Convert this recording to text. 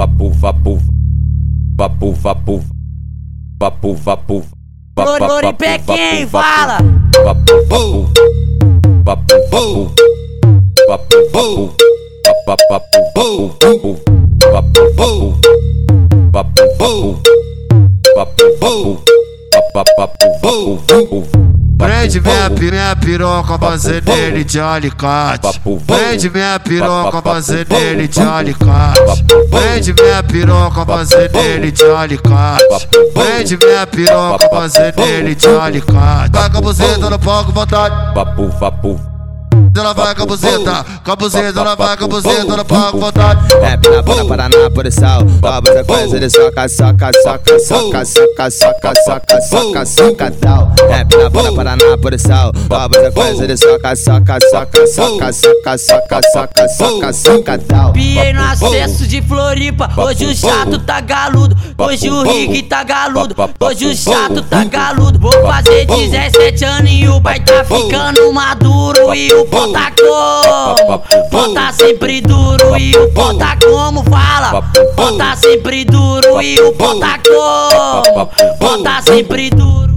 vapu, vapu, vapu, vapu, vapu, vapu, Floripé quem fala? vapu, vapu, vapu, vapu, vapu, vapu, vapu, vapu, vapu, vapu, vapu, vapu, vapu, vapu, Prende minha, minha piroca, fazer nele de alicate. Prende minha piroca, fazer nele de alicate. Prende minha piroca, fazer nele de alicate. Prende minha piroca, fazer nele de alicate. Com a buzeta no palco, vontade. vapu, vapu, Ela vai com a buzeta, com a buzeta, ela vai com a buzeta no palco, vontade. Rap na bunda, Paraná, por sal. Obra da coisa, ele soca, soca, soca, soca, soca, soca, soca, soca, soca, tal. Rap na bunda, Paraná, por sal. Obra da coisa, ele soca, soca, soca, soca, soca, soca, soca, soca, soca, tal. Piei no acesso de Floripa. Hoje o chato tá galudo. Hoje o Rick tá galudo. Hoje o chato tá galudo. Vou fazer 17 anos e o pai tá ficando maduro. E o Bota como? Bota sempre duro e o bota como fala. Bota sempre duro e o bota como? Bota sempre duro.